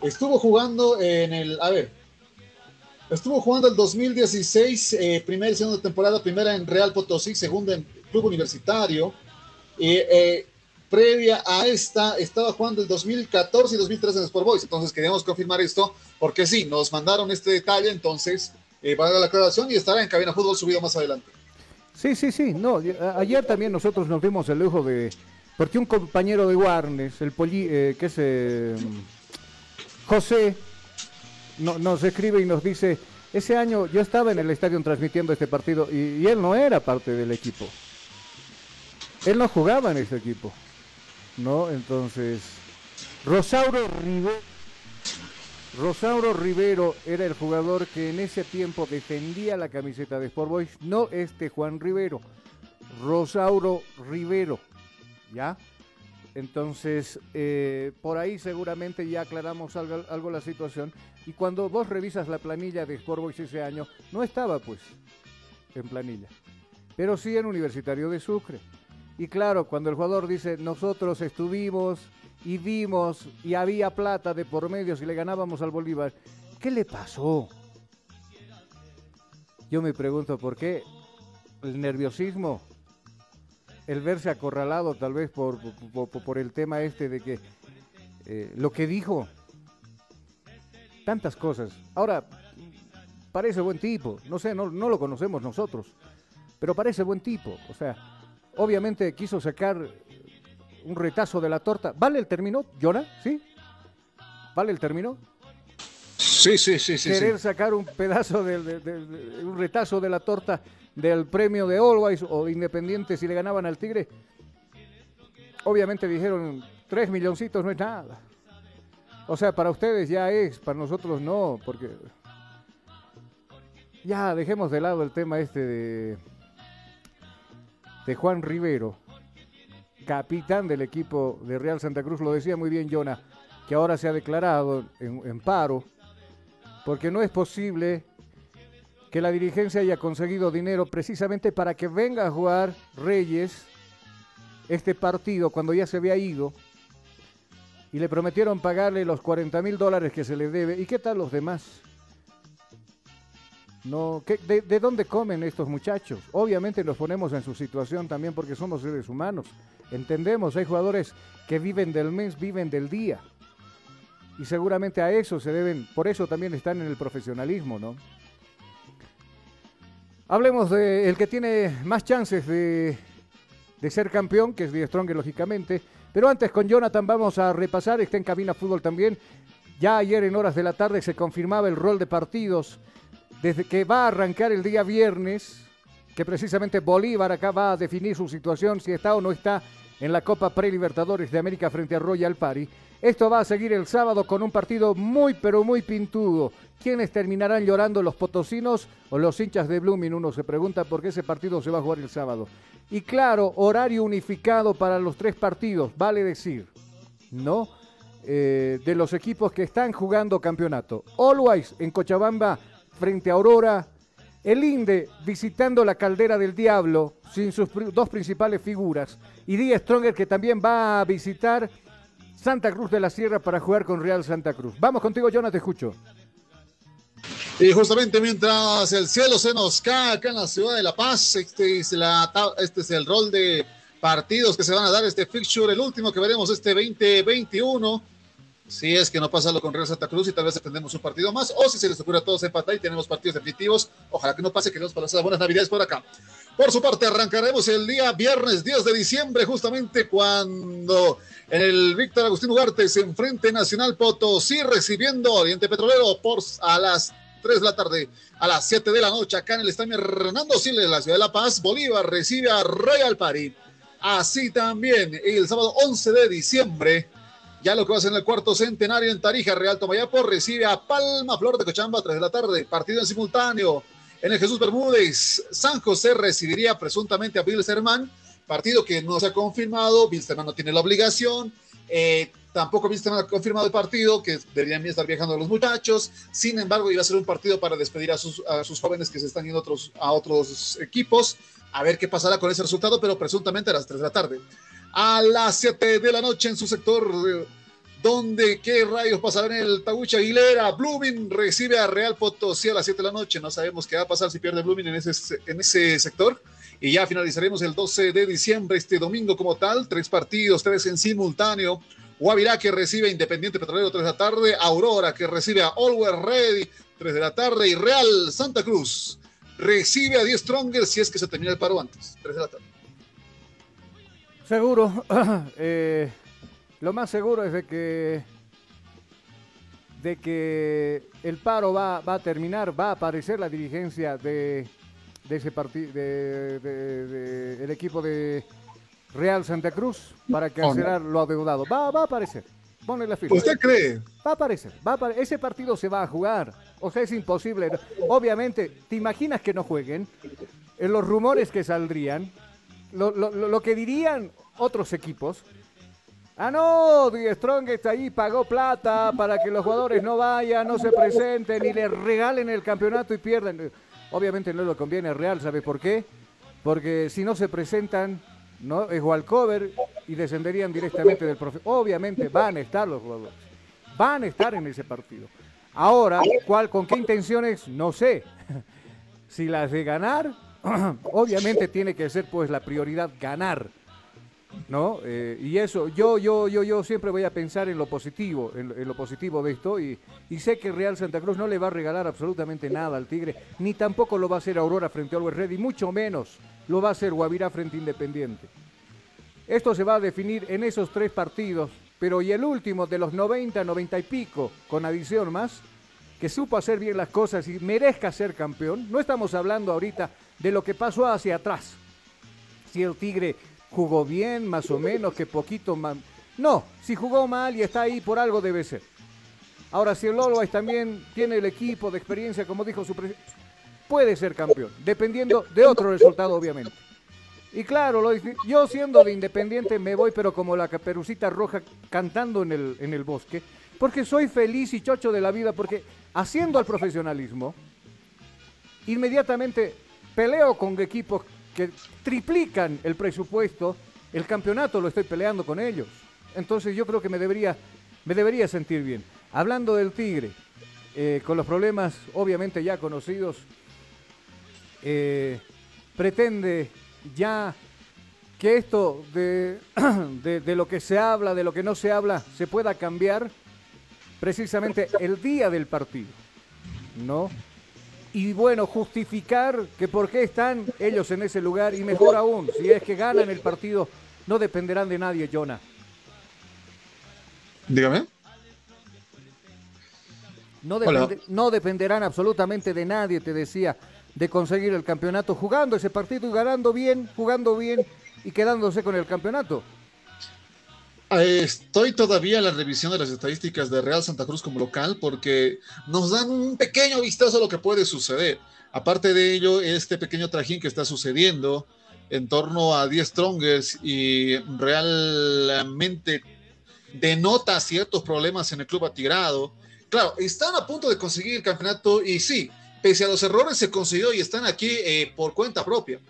Estuvo jugando en el, a ver, estuvo jugando el 2016, eh, primera y segunda temporada, primera en Real Potosí, segunda en Club Universitario. Y eh, previa a esta, estaba jugando el 2014 y 2013 en Sport Boys. Entonces queríamos confirmar esto porque sí, nos mandaron este detalle, entonces eh, va a dar la aclaración y estará en Cabina Fútbol subido más adelante. Sí, sí, sí. No, ayer también nosotros nos dimos el lujo de. Porque un compañero de Warnes, el Poli, eh, que es eh, José, no- nos escribe y nos dice: Ese año yo estaba en el estadio transmitiendo este partido y, y él no era parte del equipo. Él no jugaba en ese equipo. ¿No? Entonces. Rosauro Rivero. Rosauro Rivero era el jugador que en ese tiempo defendía la camiseta de Sport Boys, no este Juan Rivero, Rosauro Rivero, ¿ya? Entonces, eh, por ahí seguramente ya aclaramos algo, algo la situación. Y cuando vos revisas la planilla de Sport Boys ese año, no estaba pues en planilla, pero sí en Universitario de Sucre. Y claro, cuando el jugador dice, nosotros estuvimos y vimos y había plata de por medio si le ganábamos al Bolívar. ¿Qué le pasó? Yo me pregunto por qué el nerviosismo, el verse acorralado tal vez por, por, el tema este de que eh, lo que dijo, tantas cosas. Ahora, parece buen tipo, no sé, no, no lo conocemos nosotros, pero parece buen tipo. O sea, obviamente quiso sacar un retazo de la torta. ¿Vale el término, Jonah? ¿Sí? ¿Vale el término? Sí, sí, sí, sí. Querer sí. sacar un pedazo, de, de- de- de- un retazo de la torta del premio de Always o de Independiente si le ganaban al Tigre. Obviamente dijeron, tres milloncitos no es nada. O sea, para ustedes ya es, para nosotros no, porque... Ya, dejemos de lado el tema este de, de Juan Rivero, capitán del equipo de Real Santa Cruz. Lo decía muy bien Jonah, que ahora se ha declarado en, en paro, porque no es posible que la dirigencia haya conseguido dinero precisamente para que venga a jugar Reyes este partido cuando ya se había ido y le prometieron pagarle los 40 mil dólares que se le debe. ¿Y qué tal los demás? No, ¿qué- de, de dónde comen estos muchachos? Obviamente los ponemos en su situación también porque somos seres humanos. Entendemos, hay jugadores que viven del mes, viven del día. Y seguramente a eso se deben, por eso también están en el profesionalismo, ¿no? Hablemos de el que tiene más chances de, de ser campeón, que es Die Strong, lógicamente. Pero antes con Jonathan vamos a repasar, está en cabina fútbol también. Ya ayer en horas de la tarde se confirmaba el rol de partidos desde que va a arrancar el día viernes, que precisamente Bolívar acá va a definir su situación, si está o no está en la Copa Prelibertadores de América frente a Royal Party. Esto va a seguir el sábado con un partido muy pero muy pintudo. ¿Quiénes terminarán llorando los potosinos o los hinchas de Blooming? Uno se pregunta por qué ese partido se va a jugar el sábado. Y claro, horario unificado para los tres partidos, vale decir, ¿no? Eh, de los equipos que están jugando campeonato. Always en Cochabamba frente a Aurora. El Inde visitando la caldera del Diablo sin sus dos principales figuras. Y Die Stronger que también va a visitar Santa Cruz de la Sierra para jugar con Real Santa Cruz. Vamos contigo, Jonathan, te escucho. Y justamente mientras el cielo se nos cae acá en la ciudad de La Paz, este es, este es el rol de partidos que se van a dar este fixture, el último que veremos este 2021. Si es que no pasa lo con Real Santa Cruz y tal vez tendremos un partido más, o si se les ocurre a todos empatar y tenemos partidos definitivos, ojalá que no pase, que nos pasar buenas navidades por acá. Por su parte, arrancaremos el día viernes 10 de diciembre, justamente cuando el Víctor Agustín Ugarte se enfrente Nacional Potosí recibiendo Oriente Petrolero por a las 3 de la tarde, a las 7 de la noche, acá en el estadio Hernando Siles la ciudad de La Paz, Bolívar recibe a Royal Party. Así también, el sábado 11 de diciembre, ya lo que va a ser en el cuarto centenario en Tarija, Real Tomayapo recibe a Palma Flor de Cochabamba a 3 de la tarde, partido en simultáneo. En el Jesús Bermúdez, San José recibiría presuntamente a Bilsterman, partido que no se ha confirmado, Bilsterman no tiene la obligación, eh, tampoco Bilsterman ha confirmado el partido, que deberían estar viajando los muchachos, sin embargo iba a ser un partido para despedir a sus, jóvenes que se están yendo otros, a otros equipos, a ver qué pasará con ese resultado, pero presuntamente a las 3 de la tarde. A las 7 de la noche en su sector eh, donde qué rayos pasará en el Tabucha Aguilera. Blooming recibe a Real Potosí a las 7 de la noche. No sabemos qué va a pasar si pierde Blooming en ese, en ese sector. Y ya finalizaremos el 12 de diciembre, este domingo como tal. Tres partidos, tres en simultáneo. Guavirá que recibe a Independiente Petrolero 3 de la tarde. Aurora que recibe a Always Ready 3 de la tarde. Y Real Santa Cruz recibe a 10 Stronger si es que se termina el paro antes. 3 de la tarde. Seguro. eh, lo más seguro es de que de que el paro va, va a terminar, va a aparecer la dirigencia de, de ese partido, de, de- de- el equipo de Real Santa Cruz para cancelar lo adeudado. Va, va a aparecer. Ponle la firma. ¿Usted cree? Va a aparecer. Va a apare- ese partido se va a jugar. O sea, es imposible. Obviamente, ¿te imaginas que no jueguen? En los rumores que saldrían, lo, lo- lo- lo que dirían otros equipos. Ah, no, Die Strong está ahí, pagó plata para que los jugadores no vayan, no se presenten y le regalen el campeonato y pierdan. Obviamente no le conviene a Real, ¿sabe por qué? Porque si no se presentan, ¿no? Es walcover y descenderían directamente del profe. Obviamente van a estar los jugadores, van a estar en ese partido. Ahora, ¿cuál, ¿con qué intenciones? No sé. si las de ganar, obviamente tiene que ser pues la prioridad ganar. ¿No? Eh, y eso, yo, yo, yo, yo siempre voy a pensar en lo positivo, en, lo positivo de esto, y, sé que Real Santa Cruz no le va a regalar absolutamente nada al Tigre, ni tampoco lo va a hacer Aurora frente a Always Red, y mucho menos lo va a hacer Guavirá frente a Independiente. Esto se va a definir en esos tres partidos, pero y el último de los 90, 90 y pico, con adición más, que supo hacer bien las cosas y merezca ser campeón. No estamos hablando ahorita de lo que pasó hacia atrás. Si el Tigre jugó bien, más o menos, que poquito más. No, si jugó mal y está ahí por algo debe ser. Ahora, si el Always también tiene el equipo de experiencia, como dijo su presidente, puede ser campeón, dependiendo de otro resultado, obviamente. Y claro, lo, yo siendo de Independiente me voy, pero como la caperucita roja cantando en el, en el bosque, porque soy feliz y chocho de la vida, porque haciendo al profesionalismo, inmediatamente peleo con equipos que triplican el presupuesto, el campeonato lo estoy peleando con ellos. Entonces yo creo que me debería, me debería sentir bien. Hablando del Tigre, eh, con los problemas obviamente ya conocidos, eh, pretende ya que esto de, de, de, lo que se habla, de lo que no se habla, se pueda cambiar precisamente el día del partido, ¿no? Y bueno, justificar que por qué están ellos en ese lugar y mejor aún, si es que ganan el partido, no dependerán de nadie, Jonah. Dígame. No, depende, no dependerán absolutamente de nadie, te decía, de conseguir el campeonato jugando ese partido y ganando bien, jugando bien y quedándose con el campeonato. Estoy todavía en la revisión de las estadísticas de Real Santa Cruz como local porque nos dan un pequeño vistazo a lo que puede suceder. Aparte de ello, este pequeño trajín que está sucediendo en torno a 10 Strongers y realmente denota ciertos problemas en el club atigrado. Claro, están a punto de conseguir el campeonato y sí, pese a los errores se consiguió y están aquí eh, por cuenta propia.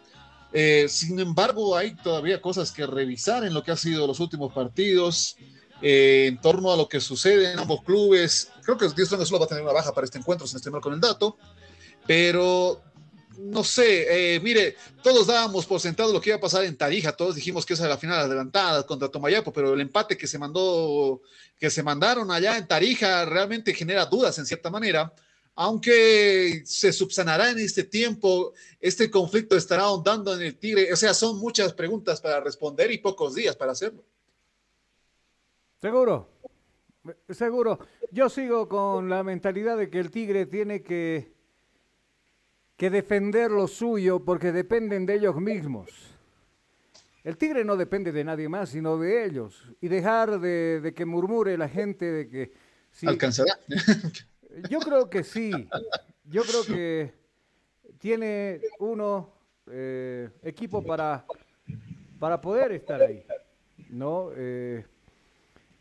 Eh, sin embargo, hay todavía cosas que revisar en lo que ha sido los últimos partidos, eh, en torno a lo que sucede en ambos clubes. Creo que Dios solo va a tener una baja para este encuentro, sin estimar con el dato, pero no sé, eh, mire, todos dábamos por sentado lo que iba a pasar en Tarija, todos dijimos que esa era la final adelantada contra Tomayapo, pero el empate que se mandó, que se mandaron allá en Tarija realmente genera dudas en cierta manera aunque se subsanará en este tiempo, este conflicto estará ahondando en el Tigre. O sea, son muchas preguntas para responder y pocos días para hacerlo. Seguro, seguro. Yo sigo con la mentalidad de que el Tigre tiene que, que defender lo suyo porque dependen de ellos mismos. El Tigre no depende de nadie más, sino de ellos. Y dejar de, de que murmure la gente de que... Si, Alcanzará. Yo creo que sí. Yo creo que tiene uno eh, equipo para, para poder estar ahí, ¿no? Eh,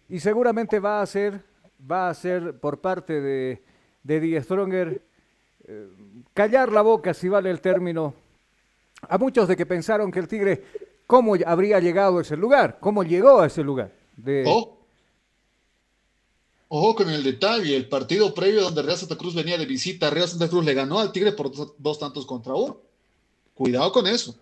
y seguramente va a ser, va a ser por parte de, de Die Stronger eh, callar la boca, si vale el término, a muchos de que pensaron que el Tigre, ¿cómo habría llegado a ese lugar? ¿Cómo llegó a ese lugar? De, oh. Ojo con el detalle, el partido previo donde Real Santa Cruz venía de visita, Real Santa Cruz le ganó al Tigre por dos, dos tantos contra uno. Cuidado con eso.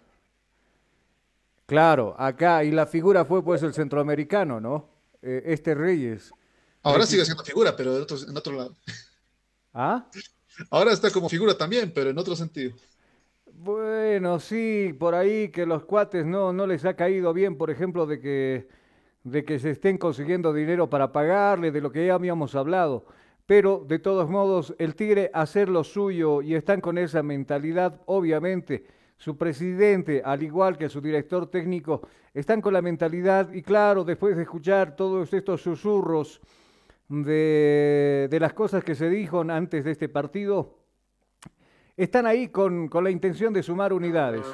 Claro, acá, y la figura fue pues el centroamericano, ¿no? Eh, este Reyes. Ahora sigue siendo figura, pero en otro, en otro lado. ¿Ah? Ahora está como figura también, pero en otro sentido. Bueno, sí, por ahí que los cuates no, no les ha caído bien, por ejemplo, de que de que se estén consiguiendo dinero para pagarle, de lo que ya habíamos hablado. Pero de todos modos, el Tigre hacer lo suyo y están con esa mentalidad, obviamente. Su presidente, al igual que su director técnico, están con la mentalidad y claro, después de escuchar todos estos susurros de, de las cosas que se dijo antes de este partido, están ahí con, con, la intención de sumar unidades.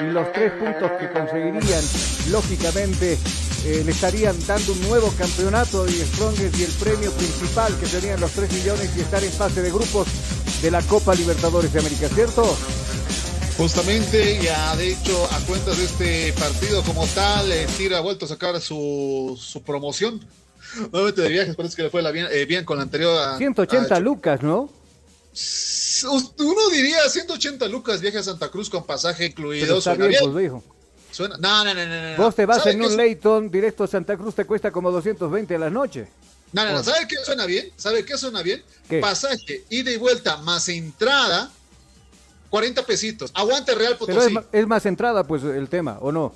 Y los tres puntos que conseguirían, lógicamente, eh, le estarían dando un nuevo campeonato de Strongest y el premio principal, que serían los 3 millones y estar en fase de grupos de la Copa Libertadores de América, ¿cierto? Justamente, ya de hecho, a cuentas de este partido como tal, eh, Tigre ha vuelto a sacar su, su promoción. Nuevamente de viajes, parece que le fue la bien, eh, bien con la anterior. a- 180 a- lucas, ¿no? Uno diría 180 lucas viaje a Santa Cruz con pasaje Pero incluido. está Suena bien, pues, viejo. Suena- No, no, no, no, no. Vos te vas ¿Sabe en un Leighton directo a Santa Cruz, te cuesta como 220 a la noche. No, no, no. Oh. ¿Sabe qué suena bien? ¿Sabe qué suena bien? ¿Qué? Pasaje, ida y vuelta más entrada, 40 pesitos. Aguante Real Pero es, Potosí. es más entrada, pues, el tema, ¿o no?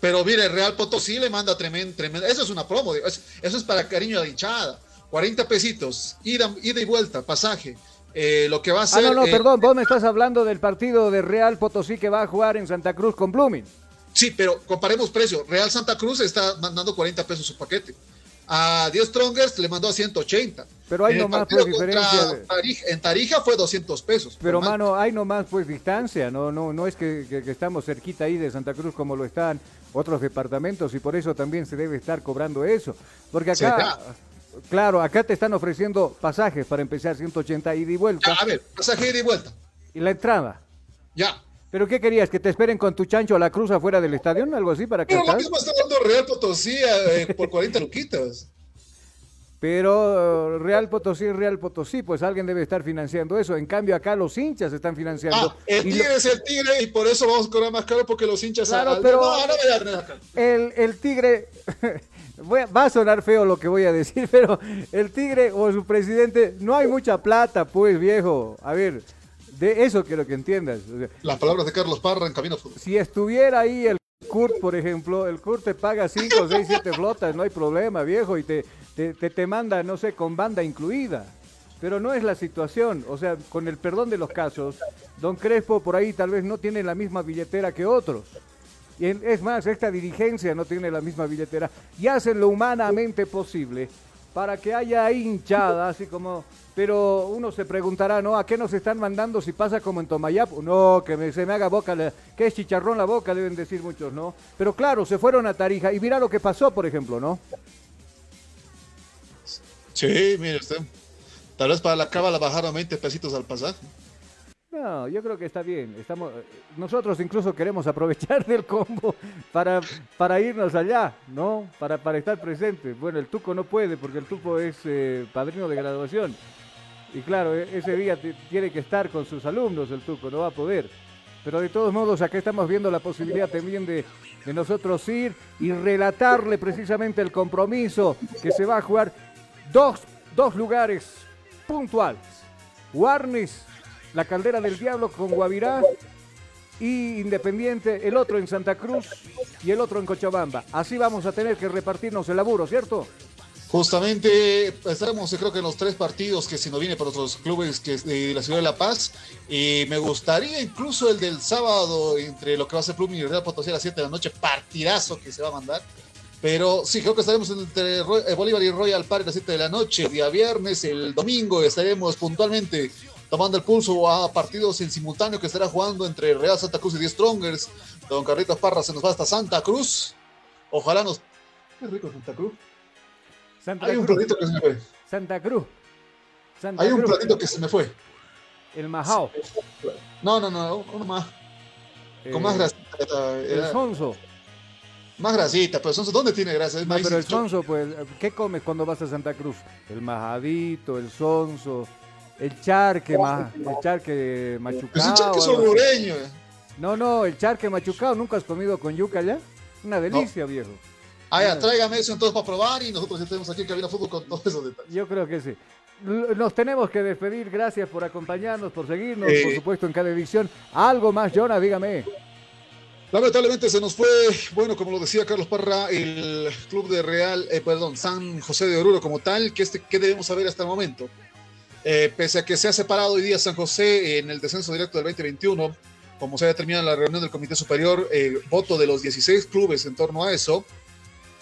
Pero mire, Real Potosí le manda tremendo, tremendo. Eso es una promo, eso es para cariño de la hinchada. 40 pesitos, ida, ida y vuelta, pasaje. Eh, lo que va a Ah, ser. no, no, eh, perdón, vos me estás hablando del partido de Real Potosí que va a jugar en Santa Cruz con Blooming. Sí, pero comparemos precio. Real Santa Cruz está mandando 40 pesos su paquete. A 10 Strongers le mandó a 180. Pero hay nomás, pues, diferencia Tarija- en Tarija fue 200 pesos. Pero, mano, hay nomás, pues, distancia, no no no es que, que- que estamos cerquita ahí de Santa Cruz como lo están otros departamentos y por eso también se debe estar cobrando eso. Porque acá. Claro, acá te están ofreciendo pasajes para empezar 180 ida y vuelta. A ver, pasaje ida y vuelta. Y la entrada. Ya. ¿Pero qué querías? ¿Que te esperen con tu chancho a la cruz afuera del estadio? ¿Algo así para Pero lo mismo está dando Real Potosí eh, por 40 luquitas. Pero eh, Real Potosí Real Potosí, pues alguien debe estar financiando eso. En cambio, acá los hinchas están financiando. Ah, el lo- tigre es el tigre y por eso vamos a cobrar más caro porque los hinchas. Claro, al- pero- No, no el, el Tigre, voy va a sonar feo lo que voy a decir, pero el Tigre o su presidente, no hay mucha plata, pues viejo. A ver, de eso quiero que entiendas. O sea, Las palabras de Carlos Parra en Camino Fútbol. si estuviera ahí el Kurt, por ejemplo, el Kurt te paga 5, 6, 7 flotas, no hay problema, viejo, y te, te, te, te manda, no sé, con banda incluida. Pero no es la situación, o sea, con el perdón de los casos, don Crespo por ahí tal vez no tiene la misma billetera que otros. Y es más, esta dirigencia no tiene la misma billetera y hacen lo humanamente posible para que haya hinchada, así como... Pero uno se preguntará, ¿no? ¿A qué nos están mandando si pasa como en Tomayapo? No, que me- se me haga boca, que es chicharrón la boca, deben decir muchos, ¿no? Pero claro, se fueron a Tarija y mira lo que pasó, por ejemplo, ¿no? Sí, mire usted. Tal vez para la cábala bajaron 20 pesitos al pasaje. No, yo creo que está bien. Estamos, nosotros incluso queremos aprovechar del combo para, para irnos allá, ¿no? Para, para estar presentes. Bueno, el Tuco no puede porque el Tuco es eh, padrino de graduación. Y claro, e- ese día tiene que estar con sus alumnos el Tuco, no va a poder. Pero de todos modos, acá estamos viendo la posibilidad también de, de nosotros ir y relatarle precisamente el compromiso que se va a jugar dos, dos lugares puntuales. Warnis, la caldera del diablo con Guavirá y Independiente, el otro en Santa Cruz y el otro en Cochabamba. Así vamos a tener que repartirnos el laburo, ¿cierto? Justamente estaremos, creo que en los tres partidos que si no viene para otros clubes de la ciudad de La Paz. Y me gustaría incluso el del sábado, entre lo que va a ser y Real Potosí a las 7 de la noche, partidazo que se va a mandar. Pero sí, creo que estaremos entre eh, Bolívar y Royal Park a las 7 de la noche, día viernes, el domingo estaremos puntualmente tomando el pulso a partidos en simultáneo que estará jugando entre Real Santa Cruz y 10 Strongers. Don Carlitos Parra se nos va hasta Santa Cruz. Ojalá nos... Qué rico Santa Cruz. Santa Hay un Cruz. platito que se me fue. Santa Cruz. Santa Hay un Cruz. platito que se me fue. El Majao. No, no, no, uno más. Con Eh, más grasita. El era- Sonso. Más grasita, pero Sonso, ¿dónde tiene grasa? No, pero el. Sonso, pues, ¿qué comes cuando vas a Santa Cruz? El majadito, el Sonso, el charque, ma- el charque machucado. Pues el charque es hondureño. No, no, el charque machucado, ¿nunca has comido con yuca ya? Una delicia, viejo. Ah, ya, tráigame eso entonces para probar y nosotros ya tenemos aquí en Cabina Fútbol con todos esos detalles. Yo creo que sí. Nos tenemos que despedir, gracias por acompañarnos, por seguirnos, Eh. por supuesto, en cada edición. Algo más, Jonah, dígame. Lamentablemente se nos fue, bueno, como lo decía Carlos Parra, el club de Real, eh, perdón, San José de Oruro como tal, que este, ¿qué debemos saber hasta el momento? Eh, pese a que se ha separado hoy día San José en el descenso directo del 2021, como se ha determinado en la reunión del Comité Superior, eh, voto de los 16 clubes en torno a eso,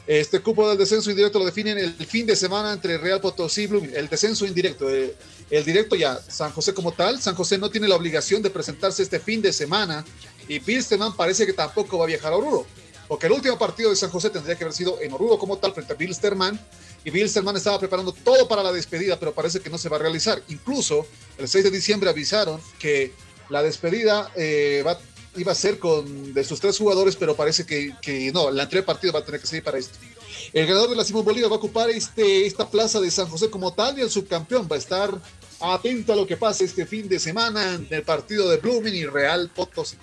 este cupo del descenso indirecto lo definen el fin de semana entre Real Potosí y Blooming. El descenso indirecto, eh, el directo ya, San José como tal, San José no tiene la obligación de presentarse este fin de semana y Bilsterman parece que tampoco va a viajar a Oruro, porque el último partido de San José tendría que haber sido en Oruro como tal frente a Bilsterman y Bilsterman estaba preparando todo para la despedida, pero parece que no se va a realizar. Incluso el 6 de diciembre avisaron que la despedida eh, iba a ser con de sus tres jugadores, pero parece que, no, la de partido va a tener que seguir para esto. El ganador de la Simón Bolívar va a ocupar este, esta plaza de San José como tal y el subcampeón va a estar atento a lo que pase este fin de semana en el partido de Blooming y Real Potosí.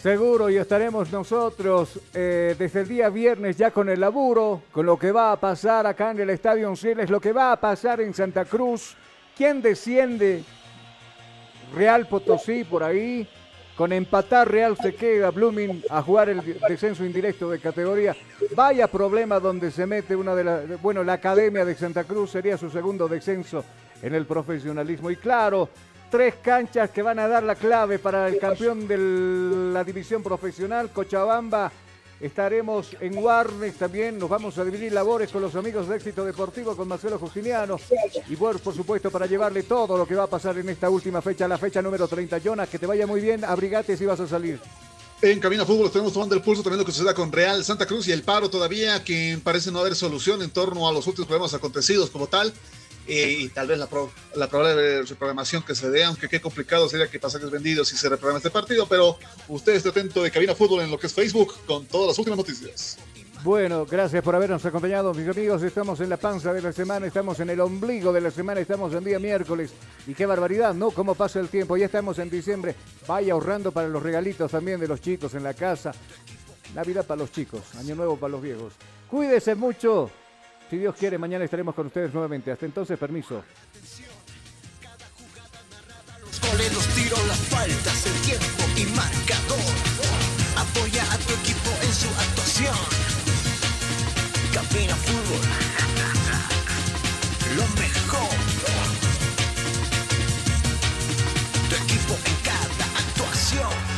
Seguro, y estaremos nosotros eh, desde el día viernes ya con el laburo, con lo que va a pasar acá en el Estadio Siles, lo que va a pasar en Santa Cruz, quién desciende, Real Potosí por ahí, con empatar Real se queda Blooming a jugar el descenso indirecto de categoría. Vaya problema donde se mete una de las, bueno, la Academia de Santa Cruz sería su segundo descenso en el profesionalismo. Y claro, tres canchas que van a dar la clave para el campeón de la división profesional, Cochabamba. Estaremos en Warnes también, nos vamos a dividir labores con los amigos de Éxito Deportivo, con Marcelo Justiniano. Y bueno, por supuesto, para llevarle todo lo que va a pasar en esta última fecha, la fecha número 30. Jonas, que te vaya muy bien, abrigate si vas a salir. En Camino Fútbol estamos tomando el pulso también lo que suceda con Real Santa Cruz y el paro todavía, que parece no haber solución en torno a los últimos problemas acontecidos como tal. Y tal vez la, la probable reprogramación que se dé, aunque qué complicado sería que pasajes vendidos si se reprograma este partido, pero usted esté atento de Cabina Fútbol en lo que es Facebook con todas las últimas noticias. Bueno, gracias por habernos acompañado, mis amigos. Estamos en la panza de la semana, estamos en el ombligo de la semana, estamos en día miércoles. Y qué barbaridad, ¿no? ¿Cómo pasa el tiempo? Ya estamos en diciembre. Vaya ahorrando para los regalitos también de los chicos en la casa. Navidad para los chicos, Año Nuevo para los viejos. Cuídese mucho. Si Dios quiere, mañana estaremos con ustedes nuevamente. Hasta entonces, permiso. Los tiros, las faltas, el tiempo y marcador. Apoya a tu equipo en su actuación. Cabina Fútbol. Lo mejor. Tu equipo en cada actuación.